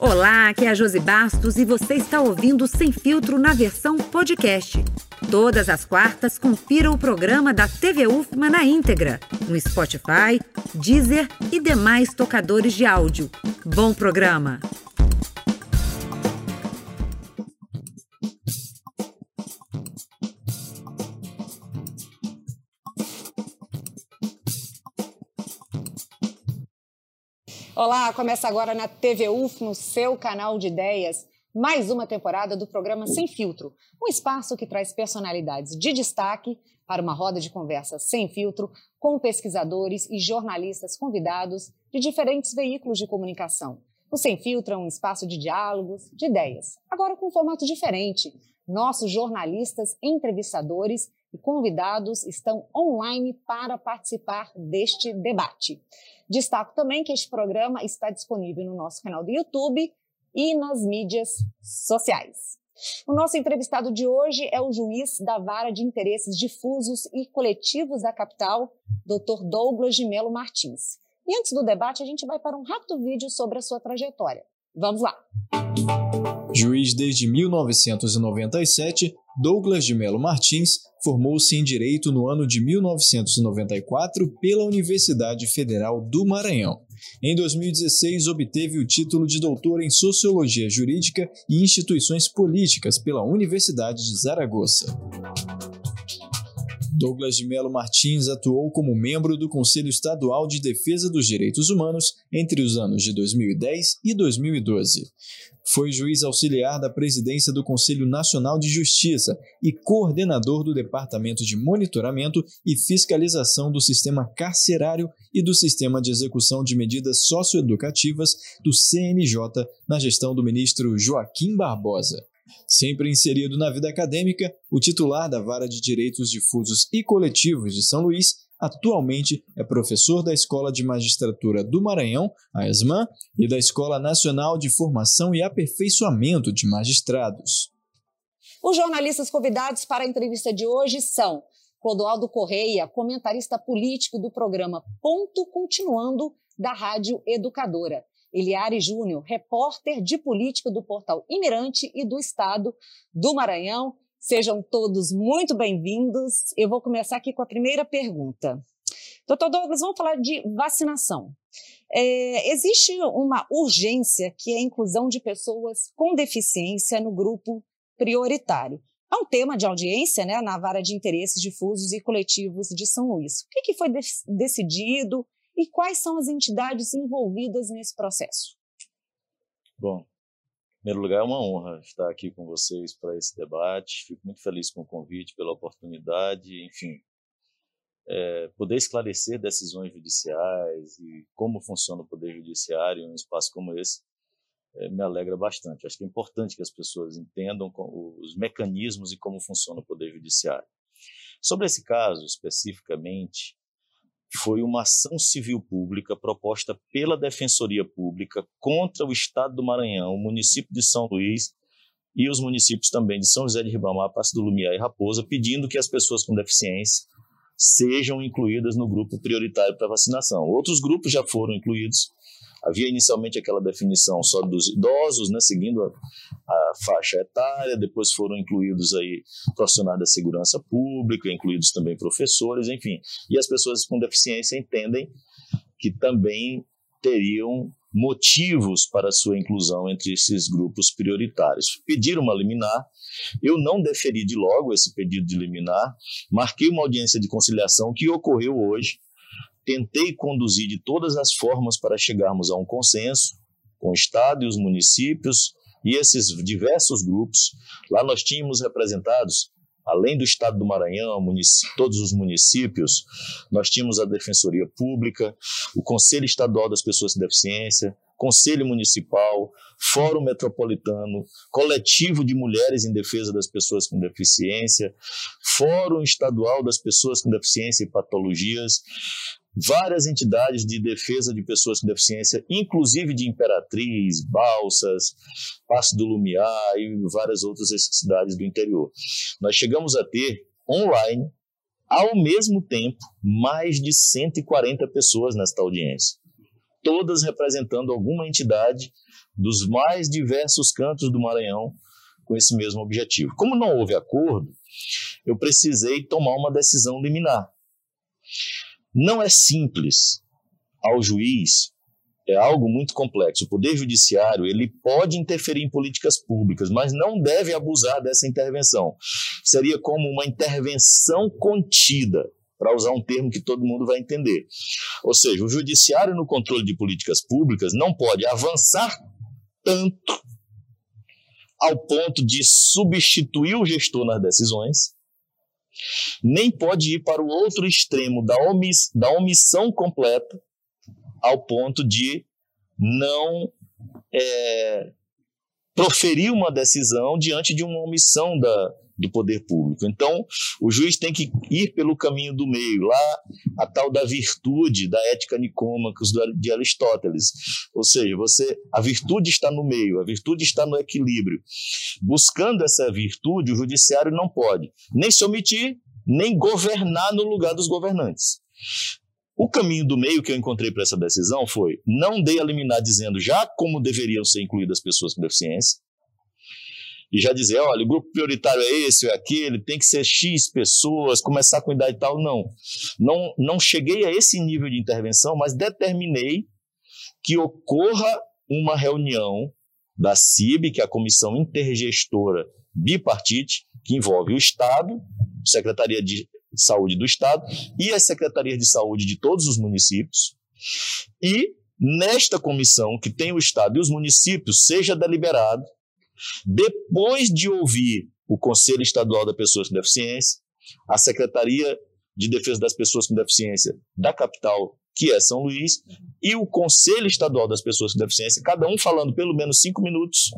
Olá, aqui é a Josi Bastos e você está ouvindo Sem Filtro na versão podcast. Todas as quartas, confira o programa da TV UFMA na íntegra, no Spotify, Deezer e demais tocadores de áudio. Bom programa! Olá, começa agora na TV UF, no seu canal de ideias, mais uma temporada do programa Sem Filtro, um espaço que traz personalidades de destaque para uma roda de conversa sem filtro com pesquisadores e jornalistas convidados de diferentes veículos de comunicação. O Sem Filtro é um espaço de diálogos, de ideias, agora com um formato diferente. Nossos jornalistas, entrevistadores e convidados estão online para participar deste debate. Destaco também que este programa está disponível no nosso canal do YouTube e nas mídias sociais. O nosso entrevistado de hoje é o juiz da Vara de Interesses Difusos e Coletivos da capital, Dr. Douglas de Melo Martins. E antes do debate, a gente vai para um rápido vídeo sobre a sua trajetória. Vamos lá! Juiz desde 1997, Douglas de Melo Martins formou-se em Direito no ano de 1994 pela Universidade Federal do Maranhão. Em 2016, obteve o título de doutor em Sociologia Jurídica e Instituições Políticas pela Universidade de Zaragoza. Douglas de Melo Martins atuou como membro do Conselho Estadual de Defesa dos Direitos Humanos entre os anos de 2010 e 2012. Foi juiz auxiliar da presidência do Conselho Nacional de Justiça e coordenador do Departamento de Monitoramento e Fiscalização do Sistema Carcerário e do Sistema de Execução de Medidas Socioeducativas do CNJ na gestão do ministro Joaquim Barbosa. Sempre inserido na vida acadêmica, o titular da Vara de Direitos Difusos e Coletivos de São Luís atualmente é professor da Escola de Magistratura do Maranhão, a ESMAN, e da Escola Nacional de Formação e Aperfeiçoamento de Magistrados. Os jornalistas convidados para a entrevista de hoje são Clodoaldo Correia, comentarista político do programa Ponto Continuando da Rádio Educadora, Eliare Júnior, repórter de política do portal Imirante e do Estado do Maranhão. Sejam todos muito bem-vindos. Eu vou começar aqui com a primeira pergunta. Doutor Douglas, vamos falar de vacinação. É, existe uma urgência que é a inclusão de pessoas com deficiência no grupo prioritário. É um tema de audiência né, na vara de interesses difusos e coletivos de São Luís. O que, que foi de decidido e quais são as entidades envolvidas nesse processo? Bom, em primeiro lugar, é uma honra estar aqui com vocês para esse debate. Fico muito feliz com o convite, pela oportunidade, enfim, é, poder esclarecer decisões judiciais e como funciona o poder judiciário em um espaço como esse é, me alegra bastante. Acho que é importante que as pessoas entendam os mecanismos e como funciona o poder judiciário. Sobre esse caso especificamente, foi uma ação civil pública proposta pela Defensoria Pública contra o Estado do Maranhão, o município de São Luís e os municípios também de São José de Ribamar, Passo do Lumiar e Raposa, pedindo que as pessoas com deficiência sejam incluídas no grupo prioritário para vacinação. Outros grupos já foram incluídos, Havia inicialmente aquela definição só dos idosos, né, seguindo a, a, faixa etária, depois foram incluídos aí profissionais da segurança pública, incluídos também professores, enfim. E as pessoas com deficiência entendem que também teriam motivos para sua inclusão entre esses grupos prioritários. Pediram uma liminar, eu não deferi de logo esse pedido de liminar, marquei uma audiência de conciliação que ocorreu hoje, tentei conduzir de todas as formas para chegarmos a um consenso com o Estado e os municípios e esses diversos grupos. Lá nós tínhamos representados, além do Estado do Maranhão, todos os municípios, nós tínhamos a Defensoria Pública, o Conselho Estadual das Pessoas com Deficiência, Conselho Municipal, Fórum Metropolitano, Coletivo de Mulheres em Defesa das Pessoas com Deficiência, Fórum Estadual das Pessoas com Deficiência e Patologias, várias entidades de defesa de pessoas com deficiência, inclusive de Imperatriz, Balsas, Passo do Lumiar e várias outras cidades do interior. Nós chegamos a ter online, ao mesmo tempo, mais de 140 pessoas nesta audiência todas representando alguma entidade dos mais diversos cantos do Maranhão com esse mesmo objetivo. Como não houve acordo, eu precisei tomar uma decisão liminar. Não é simples ao juiz é algo muito complexo. O poder judiciário ele pode interferir em políticas públicas, mas não deve abusar dessa intervenção. Seria como uma intervenção contida, para usar um termo que todo mundo vai entender. Ou seja, o judiciário no controle de políticas públicas não pode avançar tanto ao ponto de substituir o gestor nas decisões, nem pode ir para o outro extremo da, omiss da omissão completa, ao ponto de não é, proferir uma decisão diante de uma omissão da, do poder público. Então, o juiz tem que ir pelo caminho do meio, lá a tal da virtude da ética nicômacos de Aristóteles. Ou seja, você a virtude está no meio, a virtude está no equilíbrio. Buscando essa virtude, o judiciário não pode nem se omitir, nem governar no lugar dos governantes. O caminho do meio que eu encontrei para essa decisão foi não dei a liminar dizendo já como deveriam ser incluídas pessoas com deficiência, e já dizer, olha, o grupo prioritário é esse ou é aquele, tem que ser X pessoas, começar com idade tal. Não. não. Não cheguei a esse nível de intervenção, mas determinei que ocorra uma reunião da CIB, que é a Comissão Intergestora Bipartite, que envolve o Estado, Secretaria de Saúde do Estado e as secretarias de saúde de todos os municípios. E nesta comissão, que tem o Estado e os municípios, seja deliberado depois de ouvir o Conselho Estadual das Pessoas com Deficiência, a Secretaria de Defesa das Pessoas com Deficiência da capital, que é São Luís, e o Conselho Estadual das Pessoas com Deficiência, cada um falando pelo menos cinco minutos,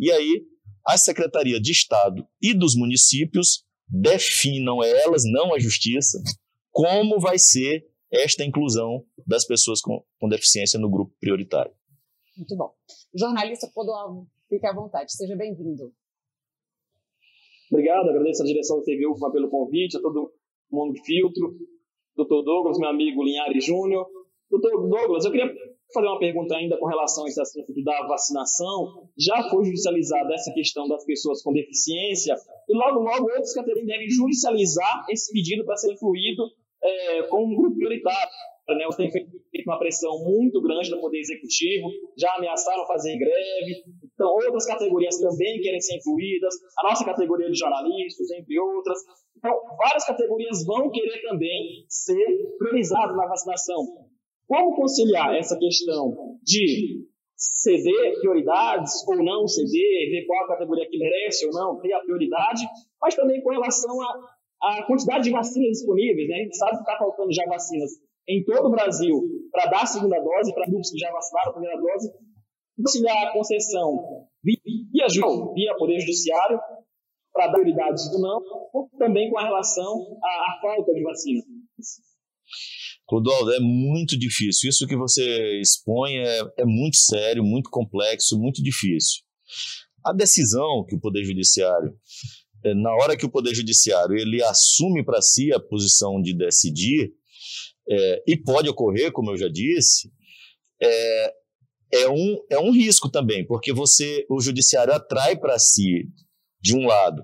e aí a Secretaria de Estado e dos municípios definam elas, não a Justiça, como vai ser esta inclusão das pessoas com, com deficiência no grupo prioritário. Muito bom. Jornalista Podoalvo, Fique à vontade, seja bem-vindo. Obrigado, agradeço a direção da TV UFMA pelo convite, a todo mundo de filtro, doutor Douglas, meu amigo Linhares Júnior. Doutor Douglas, eu queria fazer uma pergunta ainda com relação a esse assunto da vacinação. Já foi judicializada essa questão das pessoas com deficiência e logo, logo outros categorias devem judicializar esse pedido para ser incluído é, como um grupo prioritário. Né? Tem feito uma pressão muito grande no Poder Executivo, já ameaçaram fazer greve, então outras categorias também querem ser incluídas, a nossa categoria de jornalistas, entre outras. Então, várias categorias vão querer também ser priorizadas na vacinação. Como conciliar essa questão de ceder prioridades ou não ceder, ver qual a categoria que merece ou não ter a prioridade, mas também com relação à quantidade de vacinas disponíveis. Né? A gente sabe que está faltando já vacinas em todo o Brasil para dar a segunda dose, para grupos que já vacinaram a primeira dose, conciliar a concessão via, via Poder Judiciário para dar prioridades ou não, também com relação à, à falta de vacina. Clodoaldo, é muito difícil. Isso que você expõe é, é muito sério, muito complexo, muito difícil. A decisão que o Poder Judiciário, é, na hora que o Poder Judiciário ele assume para si a posição de decidir, é, e pode ocorrer, como eu já disse, é, é, um, é um risco também, porque você, o judiciário atrai para si, de um lado,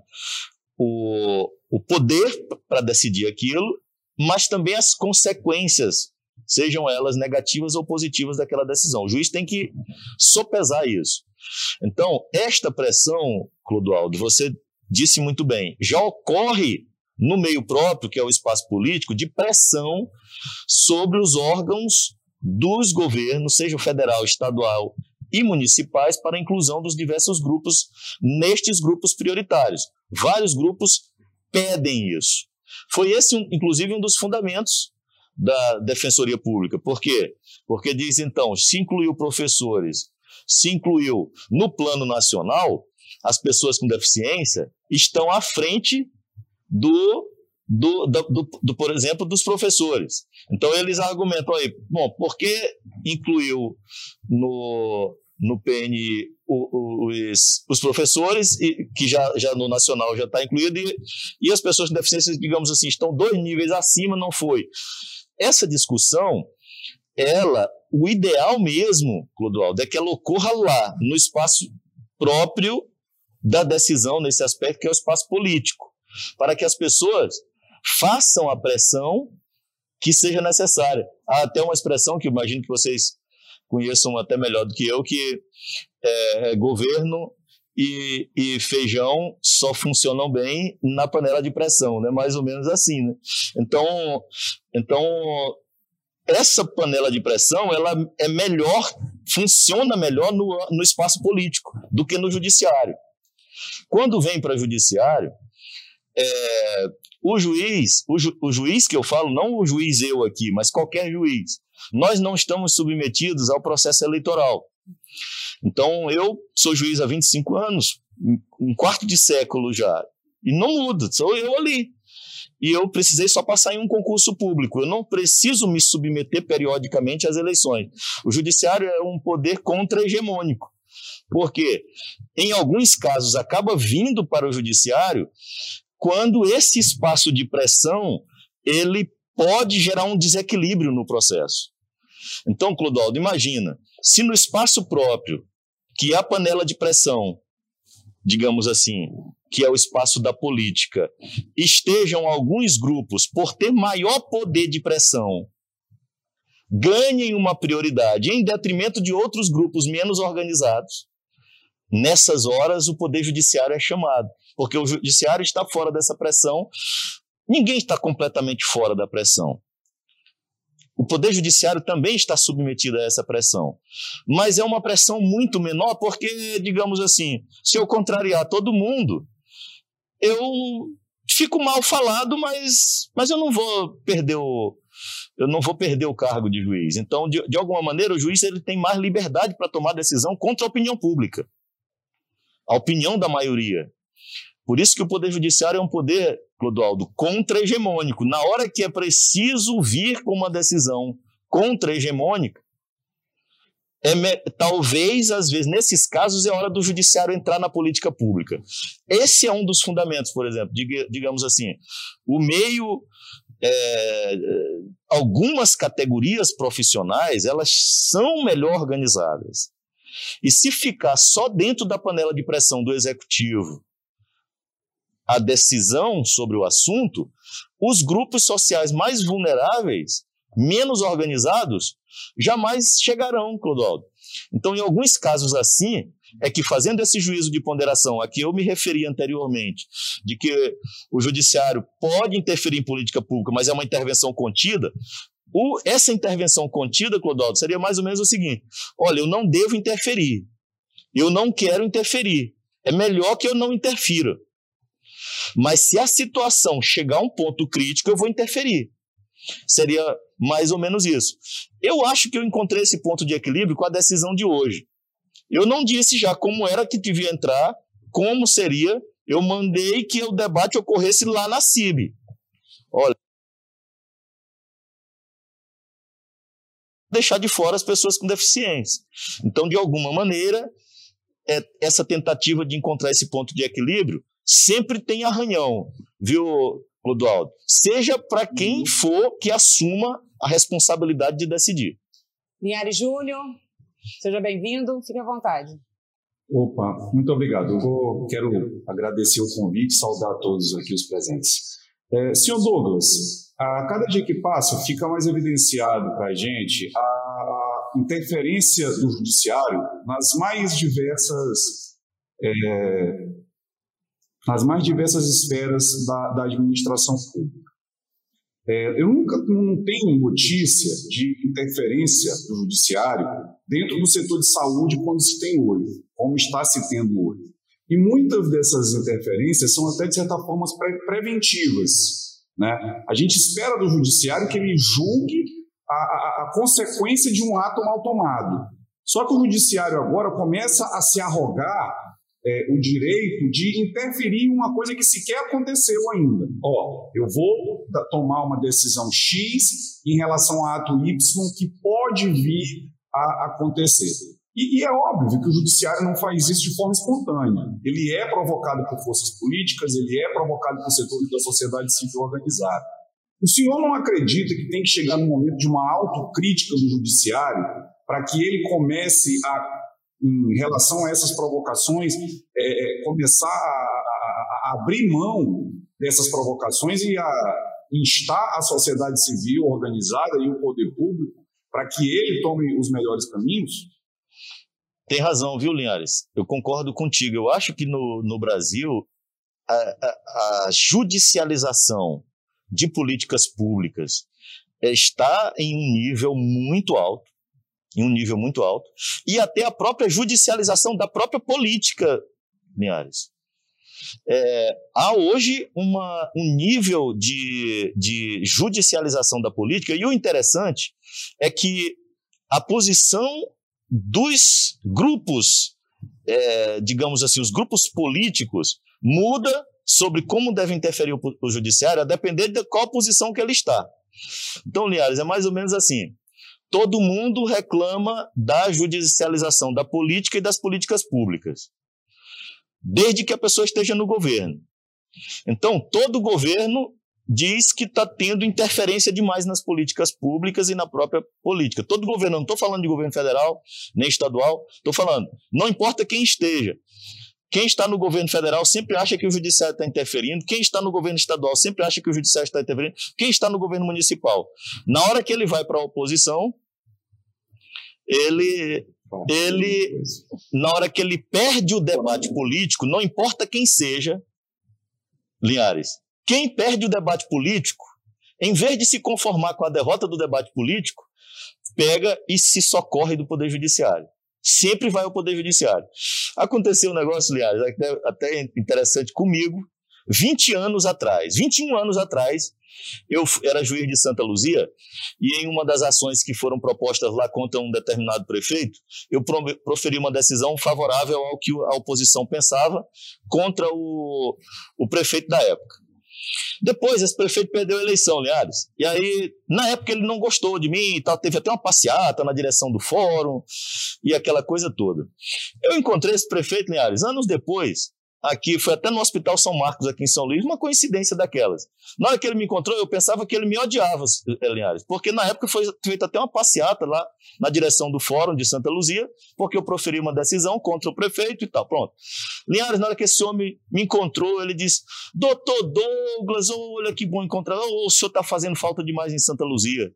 o, o poder para decidir aquilo, mas também as consequências, sejam elas negativas ou positivas daquela decisão. O juiz tem que sopesar isso. Então, esta pressão, Clodoaldo, você disse muito bem, já ocorre no meio próprio, que é o espaço político, de pressão sobre os órgãos dos governos, seja federal, estadual e municipais, para a inclusão dos diversos grupos nestes grupos prioritários. Vários grupos pedem isso. Foi esse, inclusive, um dos fundamentos da Defensoria Pública. Por quê? Porque diz, então, se incluiu professores, se incluiu no plano nacional, as pessoas com deficiência estão à frente do, do, do, do, do, por exemplo, dos professores. Então eles argumentam aí, bom, por que incluiu no, no PN os, os professores, e, que já, já no nacional já está incluído, e, e as pessoas com deficiência, digamos assim, estão dois níveis acima, não foi. Essa discussão, ela o ideal mesmo, Clodoaldo, é que ela ocorra lá, no espaço próprio da decisão, nesse aspecto que é o espaço político, para que as pessoas façam a pressão que seja necessária. Há até uma expressão que imagino que vocês conheçam até melhor do que eu, que é, é governo e, e, feijão só funcionam bem na panela de pressão, né? Mais ou menos assim, né? Então, então essa panela de pressão ela é melhor, funciona melhor no, no espaço político do que no judiciário. Quando vem para o judiciário, é, o juiz, o, ju, o juiz que eu falo, não o juiz eu aqui, mas qualquer juiz, nós não estamos submetidos ao processo eleitoral. Então, eu sou juiz há 25 anos, um quarto de século já, e não muda, sou eu ali e eu precisei só passar em um concurso público. Eu não preciso me submeter periodicamente às eleições. O judiciário é um poder contra-hegemônico. Porque, em alguns casos, acaba vindo para o judiciário quando esse espaço de pressão ele pode gerar um desequilíbrio no processo. Então, Clodoaldo, imagina, se no espaço próprio, que é a panela de pressão, digamos assim, que é o espaço da política, estejam alguns grupos, por ter maior poder de pressão, ganhem uma prioridade em detrimento de outros grupos menos organizados, nessas horas o poder judiciário é chamado, porque o judiciário está fora dessa pressão. Ninguém está completamente fora da pressão. O Poder Judiciário também está submetido a essa pressão. Mas é uma pressão muito menor, porque, digamos assim, se eu contrariar todo mundo, eu fico mal falado, mas, mas eu não vou perder o, eu não vou perder o cargo de juiz. Então, de, de alguma maneira, o juiz ele tem mais liberdade para tomar decisão contra a opinião pública, a opinião da maioria. Por isso que o Poder Judiciário é um poder, Clodoaldo, contra-hegemônico. Na hora que é preciso vir com uma decisão contra-hegemônica, é, talvez, às vezes, nesses casos, é hora do judiciário entrar na política pública. Esse é um dos fundamentos, por exemplo, digamos assim, o meio. É, algumas categorias profissionais elas são melhor organizadas. E se ficar só dentro da panela de pressão do executivo a decisão sobre o assunto, os grupos sociais mais vulneráveis, menos organizados, jamais chegarão, Clodoaldo. Então, em alguns casos assim, é que fazendo esse juízo de ponderação a que eu me referi anteriormente, de que o judiciário pode interferir em política pública, mas é uma intervenção contida, o, essa intervenção contida, Clodoaldo, seria mais ou menos o seguinte: olha, eu não devo interferir, eu não quero interferir, é melhor que eu não interfira. Mas se a situação chegar a um ponto crítico, eu vou interferir. Seria mais ou menos isso. Eu acho que eu encontrei esse ponto de equilíbrio com a decisão de hoje. Eu não disse já como era que devia entrar, como seria. Eu mandei que o debate ocorresse lá na CIB. Olha. Deixar de fora as pessoas com deficiência. Então, de alguma maneira, é, essa tentativa de encontrar esse ponto de equilíbrio sempre tem arranhão, viu, Clodoaldo? Seja para quem uhum. for que assuma a responsabilidade de decidir. Linhares Júnior, seja bem-vindo, fique à vontade. Opa, muito obrigado. Eu vou, quero agradecer o convite, saudar todos aqui os presentes. É, senhor Douglas, a cada dia que passa fica mais evidenciado para a gente a interferência do judiciário nas mais diversas é, nas mais diversas esferas da, da administração pública. É, eu nunca não tenho notícia de interferência do judiciário dentro do setor de saúde quando se tem hoje, como está se tendo hoje. E muitas dessas interferências são até, de certa forma, pre preventivas. Né? A gente espera do judiciário que ele julgue a, a, a consequência de um ato mal tomado. Só que o judiciário agora começa a se arrogar é, o direito de interferir em uma coisa que sequer aconteceu ainda. Ó, eu vou tomar uma decisão X em relação a ato Y que pode vir a acontecer. E, e, é óbvio que o judiciário não faz isso de forma espontânea. Ele é provocado por forças políticas, ele é provocado por setores da sociedade civil organizada. O senhor não acredita que tem que chegar no momento de uma autocrítica do judiciário para que ele comece a, em relação a essas provocações, é, é começar a, a, abrir mão dessas provocações e a instar a sociedade civil organizada e o poder público para que ele tome os melhores caminhos? Tem razão, viu, Linhares? Eu concordo contigo. Eu acho que no, no Brasil a, a, a judicialização de políticas públicas está em um nível muito alto, em um nível muito alto, e até a própria judicialização da própria política, Linhares. É, há hoje uma, um nível de, de judicialização da política, e o interessante é que a posição dos grupos, é, digamos assim, os grupos políticos, muda sobre como deve interferir o, o judiciário a depender de qual posição que ele está. Então, Liares, é mais ou menos assim. Todo mundo reclama da judicialização da política e das políticas públicas, desde que a pessoa esteja no governo. Então, todo governo diz que está tendo interferência demais nas políticas públicas e na própria política. Todo governo, não estou falando de governo federal, nem estadual, estou falando, não importa quem esteja. Quem está no governo federal sempre acha que o judiciário está interferindo, quem está no governo estadual sempre acha que o judiciário está interferindo, quem está no governo municipal. Na hora que ele vai para a oposição, ele ele na hora que ele perde o debate político, não importa quem seja, Linhares, quem perde o debate político, em vez de se conformar com a derrota do debate político, pega e se socorre do poder judiciário sempre vai ao Poder Judiciário. Aconteceu um negócio, aliás, até, até interessante comigo, 20 anos atrás, 21 anos atrás, eu era juiz de Santa Luzia e em uma das ações que foram propostas lá contra um determinado prefeito, eu proferi uma decisão favorável ao que a oposição pensava contra o, o prefeito da época. Depois, esse prefeito perdeu a eleição, Linhares. E aí, na época, ele não gostou de mim e tal. Teve até uma passeata na direção do fórum e aquela coisa toda. Eu encontrei esse prefeito, Linhares, anos depois, aqui, foi até no Hospital São Marcos, aqui em São Luís, uma coincidência daquelas. Na hora que ele me encontrou, eu pensava que ele me odiava, Linhares, porque na época foi feita até uma passeata lá na direção do Fórum de Santa Luzia, porque eu proferi uma decisão contra o prefeito e tal. Pronto. Linhares, na hora que esse homem me encontrou, ele disse: Doutor Douglas, olha que bom encontrar. O senhor está fazendo falta demais em Santa Luzia.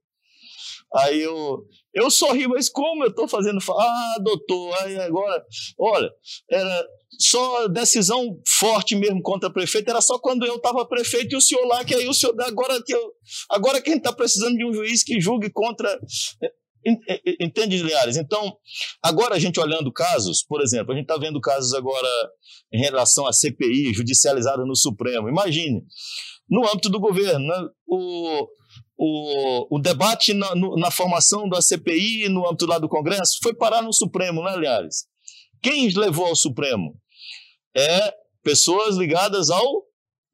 Aí eu, eu sorri, mas como eu estou fazendo? Ah, doutor, aí agora, olha, era só decisão forte mesmo contra prefeito, era só quando eu estava prefeito e o senhor lá, que aí o senhor, agora que eu, agora quem está precisando de um juiz que julgue contra. Entende, Liares? Então, agora a gente olhando casos, por exemplo, a gente está vendo casos agora em relação à CPI judicializada no Supremo. Imagine, no âmbito do governo, né, o, o, o debate na, no, na formação da CPI no âmbito lá do Congresso foi parar no Supremo, né, aliás? Quem levou ao Supremo? É pessoas ligadas ao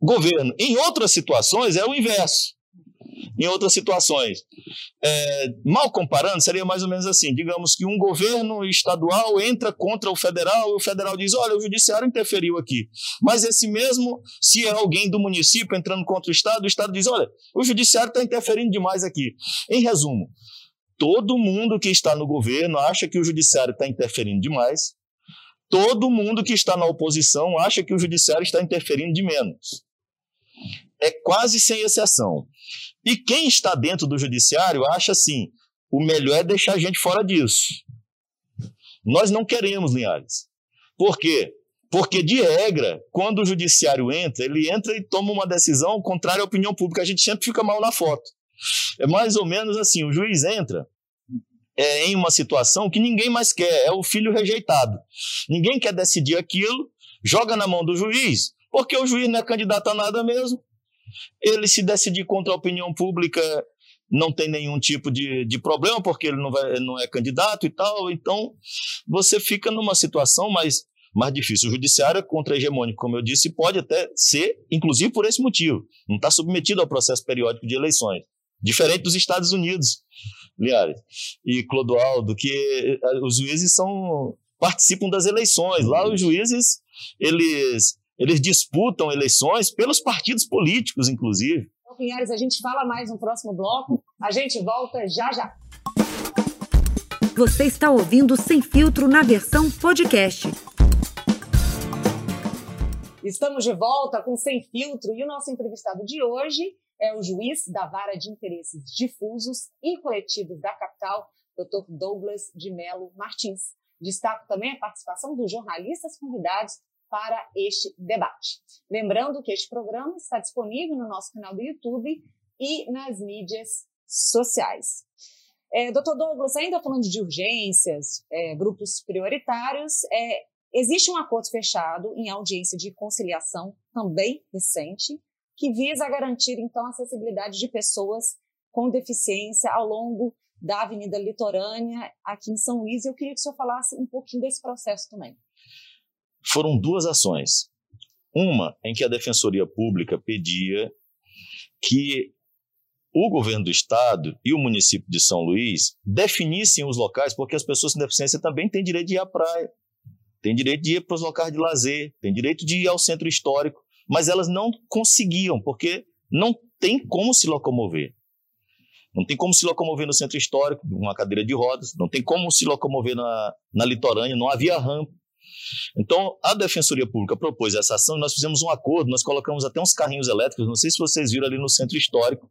governo. Em outras situações é o inverso em outras situações. É, mal comparando, seria mais ou menos assim: digamos que um governo estadual entra contra o federal e o federal diz: olha, o judiciário interferiu aqui. Mas esse mesmo, se é alguém do município entrando contra o Estado, o Estado diz: olha, o judiciário está interferindo demais aqui. Em resumo, todo mundo que está no governo acha que o judiciário está interferindo demais. Todo mundo que está na oposição acha que o judiciário está interferindo de menos. É quase sem exceção. E quem está dentro do judiciário acha assim: o melhor é deixar a gente fora disso. Nós não queremos, Linhares. Por quê? Porque, de regra, quando o judiciário entra, ele entra e toma uma decisão contrária à opinião pública. A gente sempre fica mal na foto. É mais ou menos assim: o juiz entra é, em uma situação que ninguém mais quer, é o filho rejeitado. Ninguém quer decidir aquilo, joga na mão do juiz, porque o juiz não é candidato a nada mesmo, ele se decidir contra a opinião pública não tem nenhum tipo de, de problema, porque ele não, vai, não é candidato e tal. Então, você fica numa situação mais, mais difícil. O judiciário é contra-hegemônico, como eu disse, pode até ser, inclusive por esse motivo. Não está submetido ao processo periódico de eleições. Diferente dos Estados Unidos, Liares e Clodoaldo, que eh, os juízes são participam das eleições. Lá os juízes, eles eles disputam eleições pelos partidos políticos, inclusive. Linhares, a gente fala mais no próximo bloco. A gente volta já já. Você está ouvindo Sem Filtro na versão podcast. Estamos de volta com Sem Filtro e o nosso entrevistado de hoje é o juiz da Vara de Interesses Difusos e Coletivos da Capital, Dr. Douglas de Melo Martins. Destaco também a participação dos jornalistas convidados para este debate. Lembrando que este programa está disponível no nosso canal do YouTube e nas mídias sociais. É, Doutor Douglas, ainda falando de urgências, é, grupos prioritários, é, existe um acordo fechado em audiência de conciliação, também recente, que visa garantir, então, a acessibilidade de pessoas com deficiência ao longo da Avenida Litorânea, aqui em São Luís. Eu queria que o senhor falasse um pouquinho desse processo também. Foram duas ações. Uma em que a Defensoria Pública pedia que o governo do estado e o município de São Luís definissem os locais, porque as pessoas com deficiência também têm direito de ir à praia, têm direito de ir para os locais de lazer, têm direito de ir ao centro histórico, mas elas não conseguiam, porque não tem como se locomover. Não tem como se locomover no centro histórico, uma cadeira de rodas, não tem como se locomover na, na litorânea, não havia rampa. Então, a Defensoria Pública propôs essa ação e nós fizemos um acordo, nós colocamos até uns carrinhos elétricos, não sei se vocês viram ali no centro histórico,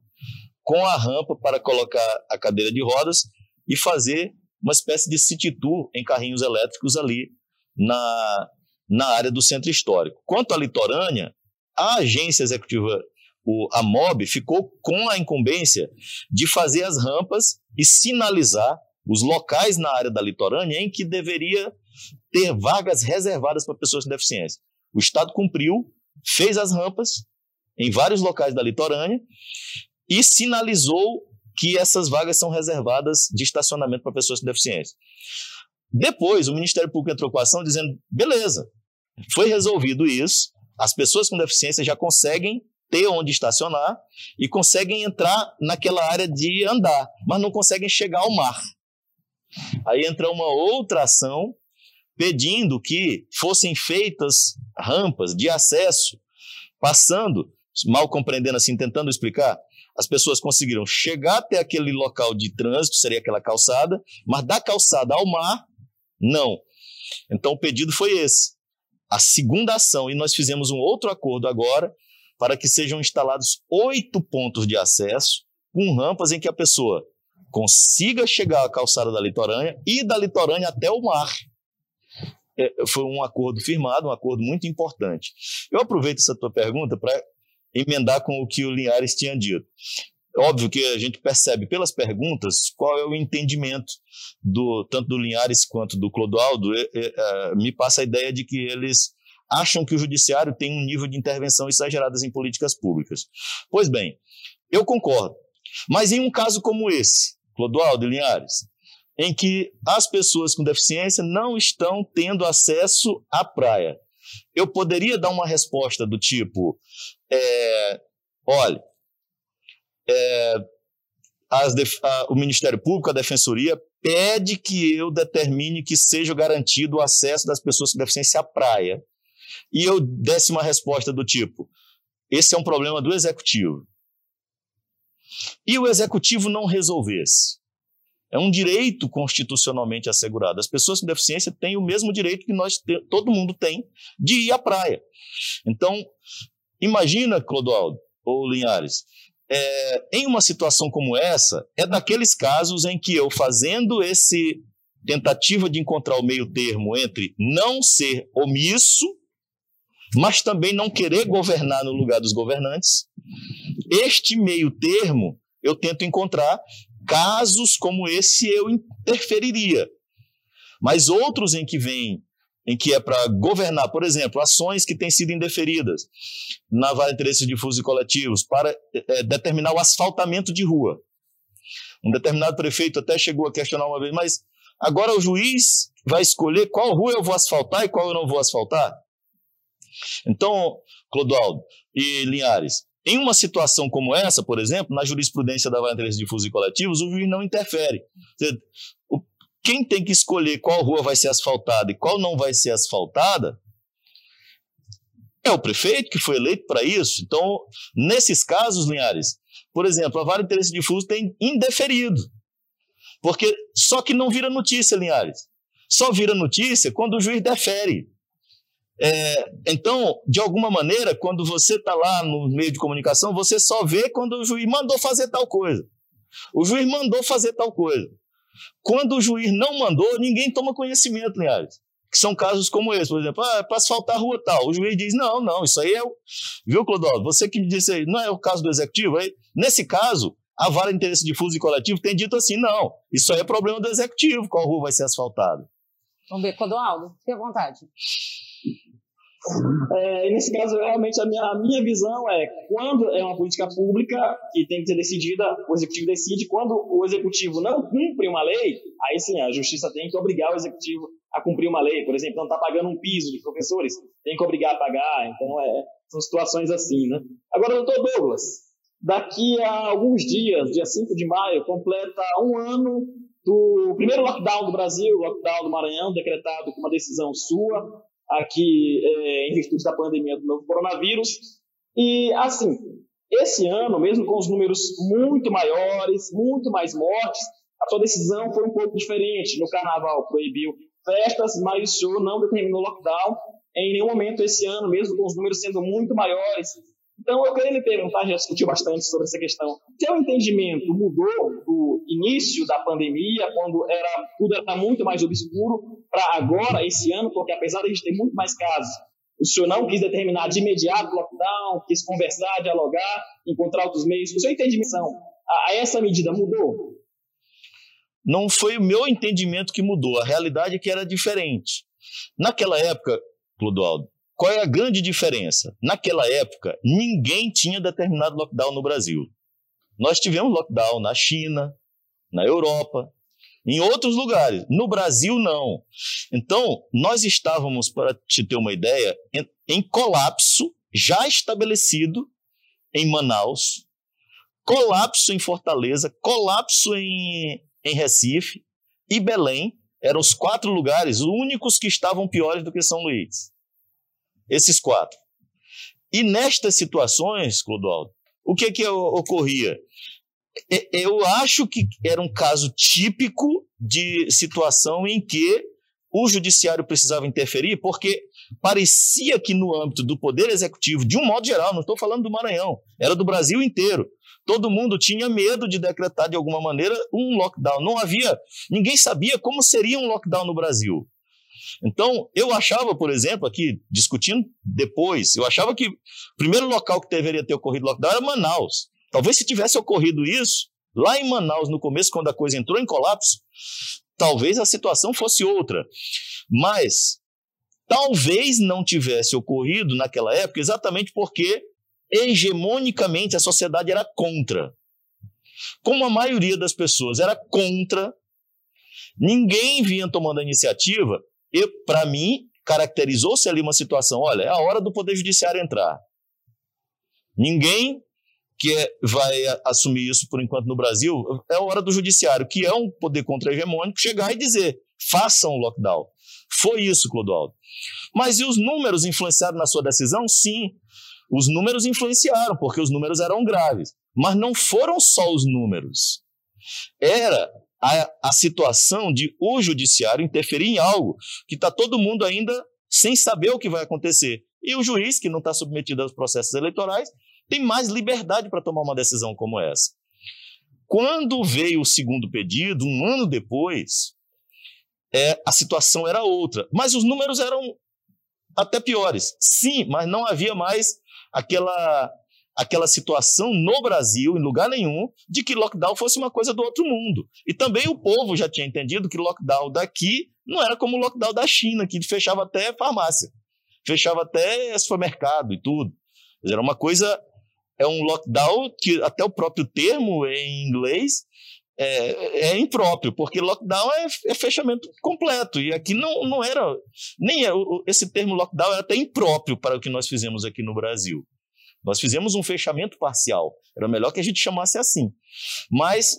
com a rampa para colocar a cadeira de rodas e fazer uma espécie de city tour em carrinhos elétricos ali na, na área do centro histórico. Quanto à litorânea, a agência executiva, o, a MOB, ficou com a incumbência de fazer as rampas e sinalizar os locais na área da litorânea em que deveria ter vagas reservadas para pessoas com deficiência. O Estado cumpriu, fez as rampas em vários locais da litorânea e sinalizou que essas vagas são reservadas de estacionamento para pessoas com deficiência. Depois, o Ministério Público entrou com a ação dizendo: beleza, foi resolvido isso, as pessoas com deficiência já conseguem ter onde estacionar e conseguem entrar naquela área de andar, mas não conseguem chegar ao mar. Aí entra uma outra ação pedindo que fossem feitas rampas de acesso, passando, mal compreendendo assim, tentando explicar, as pessoas conseguiram chegar até aquele local de trânsito, seria aquela calçada, mas da calçada ao mar, não. Então o pedido foi esse. A segunda ação, e nós fizemos um outro acordo agora, para que sejam instalados oito pontos de acesso com rampas em que a pessoa consiga chegar à calçada da litorânea e da litorânea até o mar. É, foi um acordo firmado, um acordo muito importante. Eu aproveito essa tua pergunta para emendar com o que o Linhares tinha dito. Óbvio que a gente percebe pelas perguntas qual é o entendimento do tanto do Linhares quanto do Clodoaldo. É, me passa a ideia de que eles acham que o judiciário tem um nível de intervenção exagerada em políticas públicas. Pois bem, eu concordo. Mas em um caso como esse, Clodoaldo e Linhares, em que as pessoas com deficiência não estão tendo acesso à praia, eu poderia dar uma resposta do tipo: é, olha, é, a, o Ministério Público, a Defensoria, pede que eu determine que seja garantido o acesso das pessoas com deficiência à praia. E eu desse uma resposta do tipo: esse é um problema do Executivo. E o Executivo não resolvesse. É um direito constitucionalmente assegurado. As pessoas com deficiência têm o mesmo direito que nós, todo mundo tem, de ir à praia. Então, imagina, Clodoaldo ou Linhares, é, em uma situação como essa, é daqueles casos em que eu, fazendo esse tentativa de encontrar o meio termo entre não ser omisso, mas também não querer governar no lugar dos governantes, este meio termo eu tento encontrar casos como esse eu interferiria. Mas outros em que vem, em que é para governar, por exemplo, ações que têm sido indeferidas na Vale de Interesses Difusos e Coletivos para é, determinar o asfaltamento de rua. Um determinado prefeito até chegou a questionar uma vez, mas agora o juiz vai escolher qual rua eu vou asfaltar e qual eu não vou asfaltar? Então, Clodoaldo e Linhares, em uma situação como essa, por exemplo, na jurisprudência da vara de interesses difusos e coletivos, o juiz não interfere. Quem tem que escolher qual rua vai ser asfaltada e qual não vai ser asfaltada é o prefeito que foi eleito para isso. Então, nesses casos, Linhares, por exemplo, a vara de interesse difuso tem indeferido. Porque só que não vira notícia, Linhares. Só vira notícia quando o juiz defere. É, então, de alguma maneira, quando você está lá no meio de comunicação, você só vê quando o juiz mandou fazer tal coisa. O juiz mandou fazer tal coisa. Quando o juiz não mandou, ninguém toma conhecimento, Linhares. Que são casos como esse, por exemplo, ah, é para asfaltar a rua tal. O juiz diz: não, não, isso aí é. Viu, Clodovil? Você que me disse aí, não é o caso do executivo? Aí, nesse caso, a vara de interesse difuso e coletivo tem dito assim: não, isso aí é problema do executivo, qual rua vai ser asfaltada. Vamos ver, Clodoaldo, fique à vontade. É, nesse caso, realmente, a minha, a minha visão é quando é uma política pública que tem que ser decidida, o executivo decide. Quando o executivo não cumpre uma lei, aí sim, a justiça tem que obrigar o executivo a cumprir uma lei. Por exemplo, não está pagando um piso de professores, tem que obrigar a pagar. Então, é, são situações assim, né? Agora, doutor Douglas, daqui a alguns dias, dia 5 de maio, completa um ano do primeiro lockdown do Brasil, lockdown do Maranhão, decretado com uma decisão sua aqui é, em virtude da pandemia do novo coronavírus. E, assim, esse ano, mesmo com os números muito maiores, muito mais mortes, a sua decisão foi um pouco diferente. No carnaval proibiu festas, mas o senhor não determinou lockdown em nenhum momento esse ano, mesmo com os números sendo muito maiores, então, eu queria lhe perguntar, já discutiu bastante sobre essa questão. Seu entendimento mudou do início da pandemia, quando era, tudo era muito mais obscuro, para agora, esse ano, porque apesar de a gente ter muito mais casos, o senhor não quis determinar de imediato o lockdown, quis conversar, dialogar, encontrar outros meios. O seu entendimento a, a essa medida mudou? Não foi o meu entendimento que mudou, a realidade é que era diferente. Naquela época, Clodoaldo, qual é a grande diferença? Naquela época, ninguém tinha determinado lockdown no Brasil. Nós tivemos lockdown na China, na Europa, em outros lugares. No Brasil, não. Então, nós estávamos, para te ter uma ideia, em, em colapso já estabelecido em Manaus, colapso em Fortaleza, colapso em, em Recife e Belém. Eram os quatro lugares, os únicos que estavam piores do que São Luís. Esses quatro. E nestas situações, Clodoaldo, o que que ocorria? Eu acho que era um caso típico de situação em que o judiciário precisava interferir, porque parecia que no âmbito do poder executivo, de um modo geral, não estou falando do Maranhão, era do Brasil inteiro. Todo mundo tinha medo de decretar de alguma maneira um lockdown. Não havia, ninguém sabia como seria um lockdown no Brasil. Então, eu achava, por exemplo, aqui, discutindo depois, eu achava que o primeiro local que deveria ter ocorrido lockdown era Manaus. Talvez se tivesse ocorrido isso, lá em Manaus, no começo, quando a coisa entrou em colapso, talvez a situação fosse outra. Mas talvez não tivesse ocorrido naquela época exatamente porque hegemonicamente a sociedade era contra. Como a maioria das pessoas era contra, ninguém vinha tomando a iniciativa para mim, caracterizou-se ali uma situação: olha, é a hora do Poder Judiciário entrar. Ninguém que vai assumir isso por enquanto no Brasil, é a hora do Judiciário, que é um poder contra-hegemônico, chegar e dizer: façam o lockdown. Foi isso, Clodoaldo. Mas e os números influenciaram na sua decisão? Sim. Os números influenciaram, porque os números eram graves. Mas não foram só os números. Era a, a situação de o judiciário interferir em algo que está todo mundo ainda sem saber o que vai acontecer. E o juiz, que não está submetido aos processos eleitorais, tem mais liberdade para tomar uma decisão como essa. Quando veio o segundo pedido, um ano depois, é, a situação era outra. Mas os números eram até piores. Sim, mas não havia mais aquela aquela situação no Brasil, em lugar nenhum, de que lockdown fosse uma coisa do outro mundo. E também o povo já tinha entendido que lockdown daqui não era como o lockdown da China, que fechava até farmácia, fechava até supermercado e tudo. Era uma coisa, é um lockdown que até o próprio termo em inglês é, é impróprio, porque lockdown é, é, fechamento completo. E aqui não, não era, nem é, esse termo lockdown era até impróprio para o que nós fizemos aqui no Brasil. Nós fizemos um fechamento parcial. Era melhor que a gente chamasse assim. Mas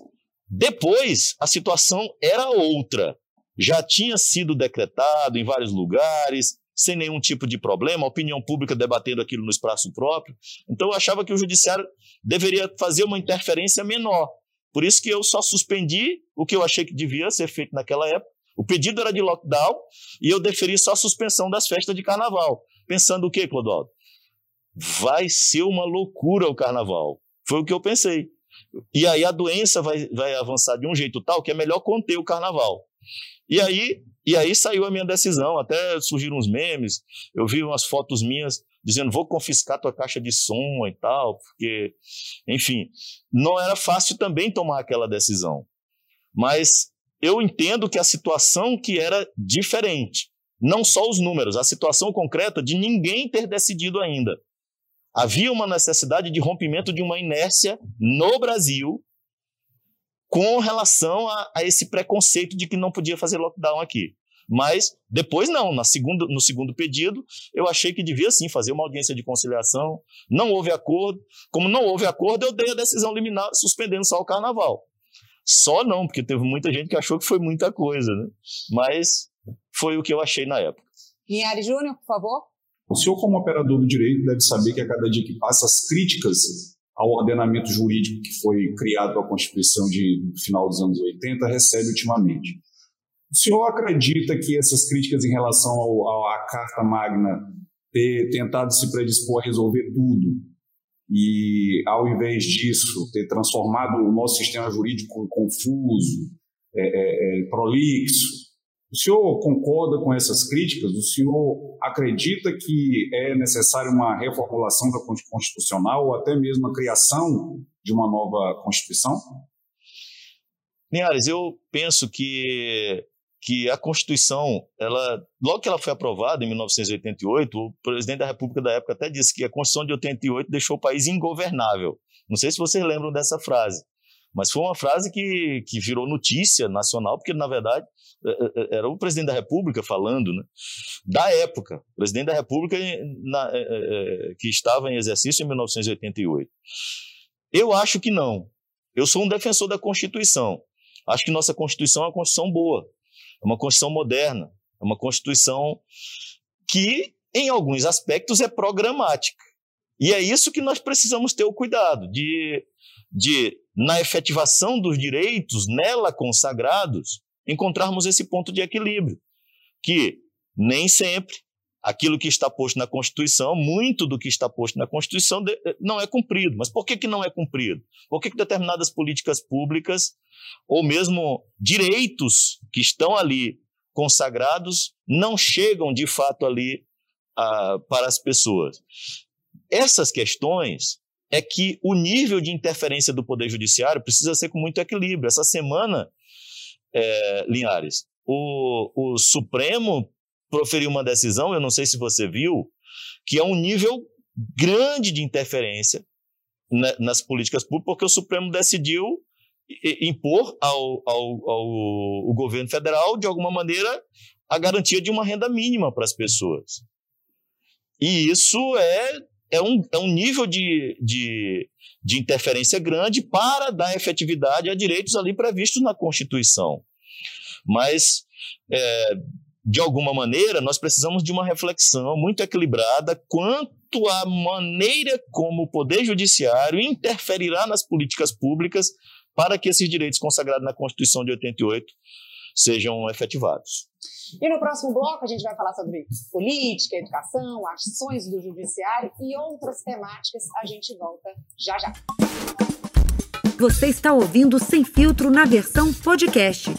depois a situação era outra. Já tinha sido decretado em vários lugares, sem nenhum tipo de problema, a opinião pública debatendo aquilo no espaço próprio. Então eu achava que o judiciário deveria fazer uma interferência menor. Por isso que eu só suspendi o que eu achei que devia ser feito naquela época. O pedido era de lockdown e eu deferi só a suspensão das festas de carnaval. Pensando o quê, Clodoaldo? Vai ser uma loucura o carnaval. Foi o que eu pensei. E aí a doença vai, vai avançar de um jeito tal que é melhor conter o carnaval. E aí, e aí saiu a minha decisão, até surgiram uns memes, eu vi umas fotos minhas dizendo vou confiscar tua caixa de som e tal, porque, enfim, não era fácil também tomar aquela decisão. Mas eu entendo que a situação que era diferente, não só os números, a situação concreta de ninguém ter decidido ainda. Havia uma necessidade de rompimento de uma inércia no Brasil com relação a, a, esse preconceito de que não podia fazer lockdown aqui. Mas depois não, na segundo, no segundo pedido, eu achei que devia sim fazer uma audiência de conciliação. Não houve acordo. Como não houve acordo, eu dei a decisão liminar suspendendo só o carnaval. Só não, porque teve muita gente que achou que foi muita coisa, né? Mas foi o que eu achei na época. Linhares Júnior, por favor. O senhor, como operador do direito, deve saber que a cada dia que passa, as críticas ao ordenamento jurídico que foi criado pela Constituição de final dos anos 80 recebe ultimamente. O senhor acredita que essas críticas em relação ao, à Carta Magna ter tentado se predispor a resolver tudo e, ao invés disso, ter transformado o nosso sistema jurídico confuso, é, é, é prolixo, o senhor concorda com essas críticas? O senhor acredita que é necessária uma reformulação da Constitucional ou até mesmo a criação de uma nova Constituição? Linhares, eu penso que, que a Constituição, ela, logo que ela foi aprovada em 1988, o presidente da República da época até disse que a Constituição de 88 deixou o país ingovernável. Não sei se vocês lembram dessa frase. Mas foi uma frase que, que virou notícia nacional, porque, na verdade, é, é, é, era o presidente da República falando, né? da época, o presidente da República na, que estava em exercício em 1988. Eu acho que não. Eu sou um defensor da Constituição. Acho que nossa Constituição é uma Constituição boa, é uma Constituição moderna, é uma Constituição que, em alguns aspectos, é programática. E é isso que nós precisamos ter o cuidado de, de na efetivação dos direitos nela consagrados, encontrarmos esse ponto de equilíbrio, que nem sempre aquilo que está posto na Constituição, muito do que está posto na Constituição eh, não é cumprido. Mas por que, que não é cumprido? Por que, que determinadas políticas públicas, ou mesmo direitos que estão ali consagrados, não chegam de fato ali ah, para as pessoas? Essas questões é que o nível de interferência do Poder Judiciário precisa ser com muito equilíbrio. Essa semana, é, Linhares, o, o Supremo proferiu uma decisão, eu não sei se você viu, que é um nível grande de interferência nas políticas públicas, porque o Supremo decidiu impor ao, ao, ao governo federal, de alguma maneira, a garantia de uma renda mínima para as pessoas. E isso é é um, é um nível de, de, de interferência grande para dar efetividade a direitos ali previstos na Constituição. Mas, é, de alguma maneira, nós precisamos de uma reflexão muito equilibrada quanto à maneira como o Poder Judiciário interferirá nas políticas públicas para que esses direitos consagrados na Constituição de 88 sejam efetivados. E no próximo bloco a gente vai falar sobre política, educação, ações do judiciário e outras temáticas. A gente volta já já. Você está ouvindo Sem Filtro na versão podcast.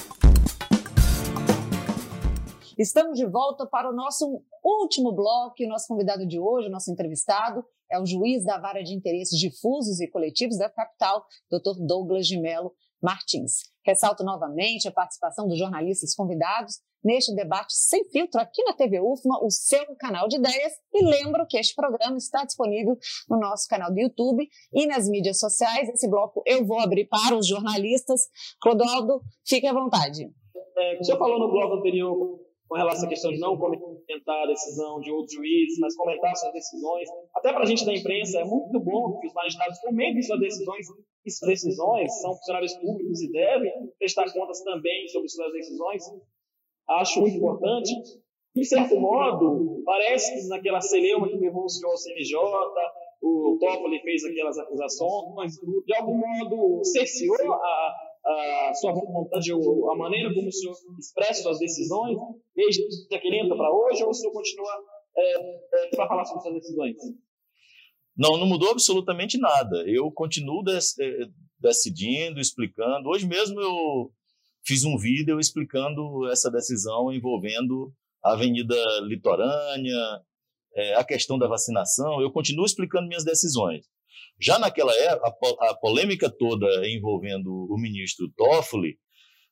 Estamos de volta para o nosso último bloco e o nosso convidado de hoje, o nosso entrevistado, é o juiz da Vara de Interesses Difusos e Coletivos da capital, Dr. Douglas de Mello Martins. Ressalto novamente a participação dos jornalistas convidados neste debate sem filtro aqui na TV UFMA, o seu canal de ideias. E lembro que este programa está disponível no nosso canal do YouTube e nas mídias sociais. Esse bloco eu vou abrir para os jornalistas. Clodoaldo, fique à vontade. É, senhor falou no bloco anterior com relação à questão de não comentar a decisão de outros juízes, mas comentar suas decisões. Até para a gente da imprensa é muito bom que os magistrados comentem suas decisões e suas decisões são funcionários públicos e devem prestar contas também sobre suas decisões acho muito importante. de certo modo, parece que naquela celeuma que levou o CNJ, o Toffoli fez aquelas acusações, de algum modo cerceou a, a sua vontade, a maneira como o senhor expressa suas decisões, desde que ele entra para hoje, ou o senhor continua é, é, para falar sobre suas decisões? Não, não mudou absolutamente nada. Eu continuo é, decidindo, explicando. Hoje mesmo eu fiz um vídeo explicando essa decisão envolvendo a Avenida Litorânea, é, a questão da vacinação. Eu continuo explicando minhas decisões. Já naquela época, a, polêmica toda envolvendo o ministro Toffoli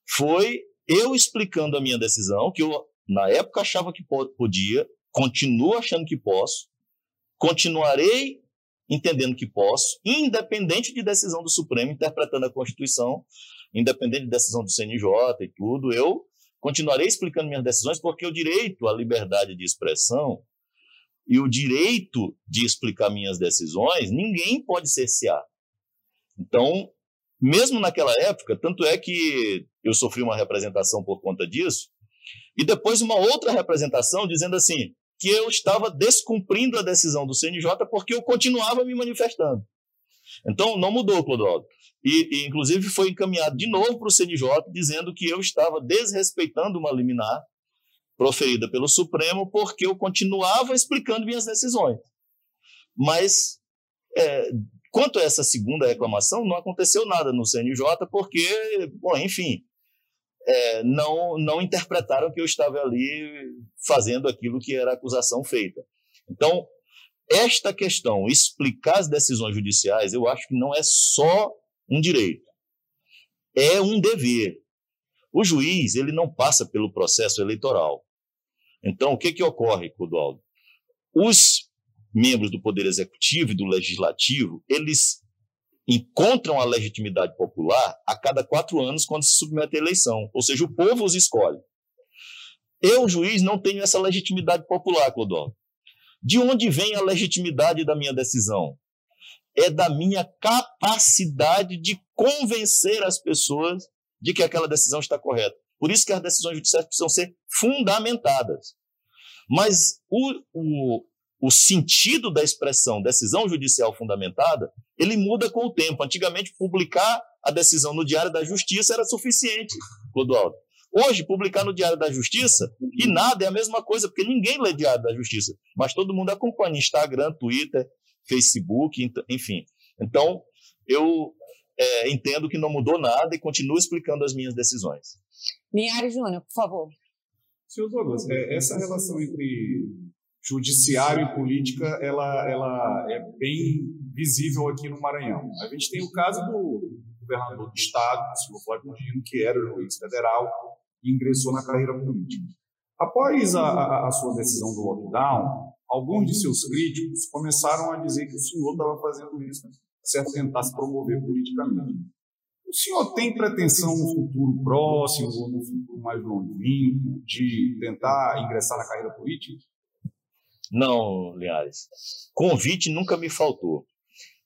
foi eu explicando a minha decisão, que eu na época achava que podia, continuo achando que posso, continuarei entendendo que posso, independente de decisão do Supremo, interpretando a Constituição, independente de decisão do CNJ e tudo, eu continuarei explicando minhas decisões porque o direito à liberdade de expressão e o direito de explicar minhas decisões, ninguém pode cercear. Então, mesmo naquela época, tanto é que eu sofri uma representação por conta disso, e depois uma outra representação dizendo assim, que eu estava descumprindo a decisão do CNJ porque eu continuava me manifestando. Então, não mudou, Clodoaldo. E, e, inclusive, foi encaminhado de novo para o CNJ, dizendo que eu estava desrespeitando uma liminar proferida pelo Supremo porque eu continuava explicando minhas decisões. Mas, é, quanto a essa segunda reclamação, não aconteceu nada no CNJ porque, bom, enfim, é, não, não interpretaram que eu estava ali fazendo aquilo que era acusação feita. Então, esta questão, explicar as decisões judiciais, eu acho que não é só um direito, é um dever. O juiz ele não passa pelo processo eleitoral. Então, o que, que ocorre, Clodoaldo? Os membros do Poder Executivo e do Legislativo, eles encontram a legitimidade popular a cada quatro anos quando se submete à eleição. Ou seja, o povo os escolhe. Eu, juiz, não tenho essa legitimidade popular, Clodó. De onde vem a legitimidade da minha decisão? É da minha capacidade de convencer as pessoas de que aquela decisão está correta. Por isso que as decisões judiciais precisam ser fundamentadas. Mas o, o, o sentido da expressão decisão judicial fundamentada, ele muda com o tempo. Antigamente, publicar a decisão no Diário da Justiça era suficiente, Clodoaldo. Hoje, publicar no Diário da Justiça e nada é a mesma coisa, porque ninguém lê Diário da Justiça, mas todo mundo acompanha Instagram, Twitter, Facebook, enfim. Então, eu é, entendo que não mudou nada e continuo explicando as minhas decisões. Linhares Júnior, por favor. Senhor Douglas, é, essa relação entre judiciário e política ela, ela é bem visível aqui no Maranhão. A gente tem o caso do governador do estado, o senhor Flávio Dino, que era juiz federal e ingressou na carreira política. Após a, a, sua decisão do lockdown, alguns de seus críticos começaram a dizer que o senhor estava fazendo isso certo tentar se promover politicamente. O senhor tem pretensão no futuro próximo ou no futuro mais longínquo de tentar ingressar na carreira política? Não, Linhares. Convite nunca me faltou.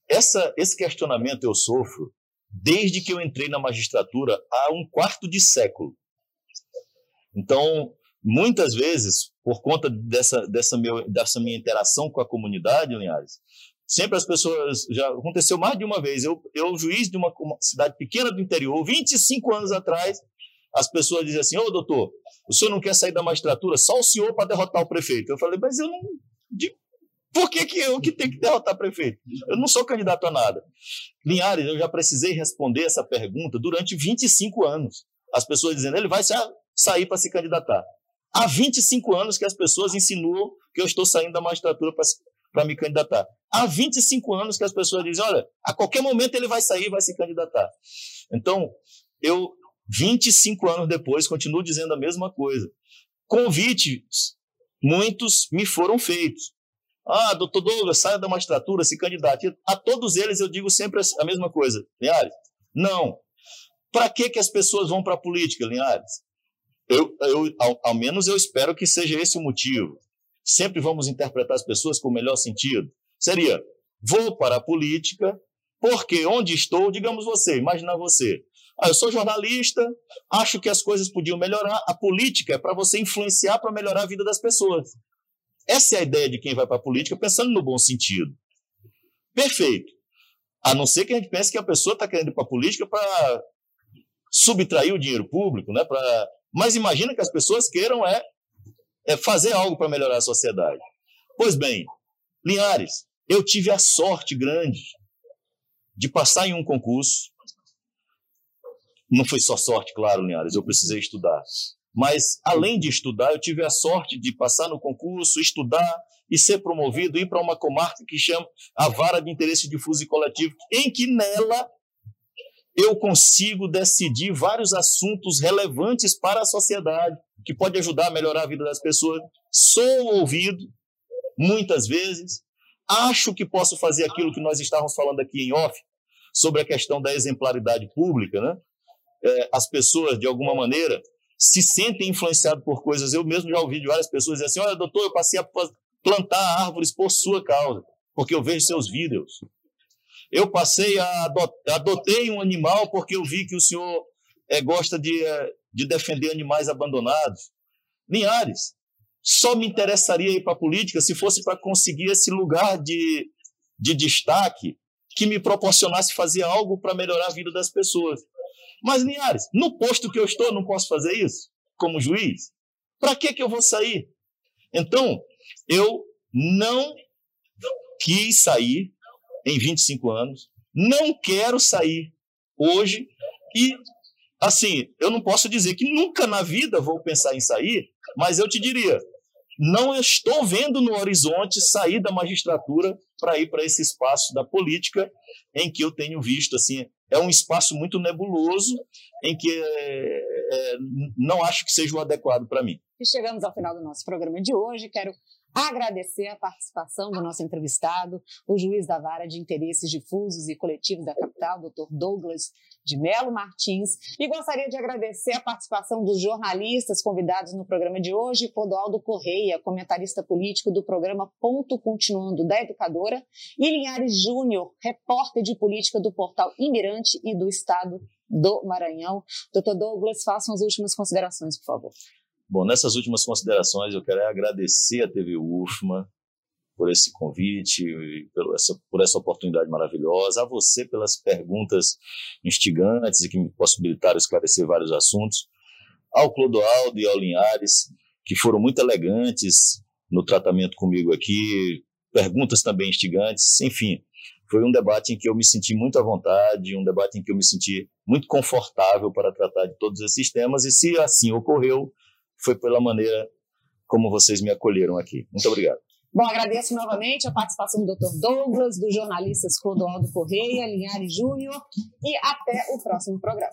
Essa, esse questionamento eu sofro desde que eu entrei na magistratura há um quarto de século. Então, muitas vezes, por conta dessa, dessa, meu, dessa minha interação com a comunidade, Linhares, sempre as pessoas. Já aconteceu mais de uma vez. Eu, eu juiz de uma, uma cidade pequena do interior, 25 anos atrás, as pessoas dizem assim: Ô doutor, o senhor não quer sair da magistratura? Só o senhor para derrotar o prefeito. Eu falei, mas eu não. De, por que, que eu que tenho que derrotar prefeito? Eu não sou candidato a nada. Linhares, eu já precisei responder essa pergunta durante 25 anos. As pessoas dizendo, ele vai sair para se candidatar. Há 25 anos que as pessoas insinuam que eu estou saindo da magistratura para me candidatar. Há 25 anos que as pessoas dizem, olha, a qualquer momento ele vai sair e vai se candidatar. Então, eu 25 anos depois, continuo dizendo a mesma coisa. Convites, muitos me foram feitos. Ah, doutor Douglas, saia da magistratura, se candidate. A todos eles eu digo sempre a mesma coisa. Linhares, não. Para que, que as pessoas vão para a política, Linhares? Eu, eu, ao, ao menos eu espero que seja esse o motivo. Sempre vamos interpretar as pessoas com o melhor sentido. Seria, vou para a política porque onde estou, digamos você, imagina você, Ah, eu sou jornalista, acho que as coisas podiam melhorar. A política é para você influenciar para melhorar a vida das pessoas. Essa é a ideia de quem vai para a política, pensando no bom sentido. Perfeito. A não ser que a gente pense que a pessoa está querendo ir para a política para subtrair o dinheiro público, né? Pra... mas imagina que as pessoas queiram é, é fazer algo para melhorar a sociedade. Pois bem, Linhares, eu tive a sorte grande de passar em um concurso. Não foi só sorte, claro, Linhares, eu precisei estudar. Mas, além de estudar, eu tive a sorte de passar no concurso, estudar e ser promovido, ir para uma comarca que chama a Vara de Interesse Difuso e Coletivo, em que nela eu consigo decidir vários assuntos relevantes para a sociedade, que pode ajudar a melhorar a vida das pessoas. Sou ouvido, muitas vezes, acho que posso fazer aquilo que nós estávamos falando aqui em off, sobre a questão da exemplaridade pública, né? É, as pessoas, de alguma maneira, se sentem influenciadas por coisas. Eu mesmo já ouvi de várias pessoas dizer assim: olha, doutor, eu passei a plantar árvores por sua causa, porque eu vejo seus vídeos. Eu passei a adotei um animal porque eu vi que o senhor é, gosta de, é, de defender animais abandonados. Linhares, só me interessaria ir para a política se fosse para conseguir esse lugar de, de destaque que me proporcionasse fazer algo para melhorar a vida das pessoas. Mas, Linhares, no posto que eu estou, não posso fazer isso como juiz? Para que, que eu vou sair? Então, eu não quis sair em 25 anos, não quero sair hoje e, assim, eu não posso dizer que nunca na vida vou pensar em sair, mas eu te diria, não estou vendo no horizonte sair da magistratura para ir para esse espaço da política em que eu tenho visto assim é um espaço muito nebuloso em que é, é, não acho que seja o adequado para mim. E chegamos ao final do nosso programa de hoje. Quero agradecer a participação do nosso entrevistado, o juiz da vara de interesses difusos e coletivos da capital, Dr. Douglas de Melo Martins, e gostaria de agradecer a participação dos jornalistas convidados no programa de hoje, Clodoaldo Correia, comentarista político do programa Ponto Continuando da Educadora, e Linhares Júnior, repórter de política do portal Imirante e do Estado do Maranhão. Doutor Douglas, façam as últimas considerações, por favor. Bom, nessas últimas considerações, eu quero agradecer a TV UFMA por esse convite, por essa, por essa oportunidade maravilhosa, a você pelas perguntas instigantes e que me possibilitaram esclarecer vários assuntos, ao Clodoaldo e ao Linhares, que foram muito elegantes no tratamento comigo aqui, perguntas também instigantes, enfim, foi um debate em que eu me senti muito à vontade, um debate em que eu me senti muito confortável para tratar de todos esses temas, e se assim ocorreu, foi pela maneira como vocês me acolheram aqui. Muito obrigado. Bom, agradeço novamente a participação do Dr. Douglas, dos jornalistas Clodoaldo Correia, Linhares Júnior e até o próximo programa.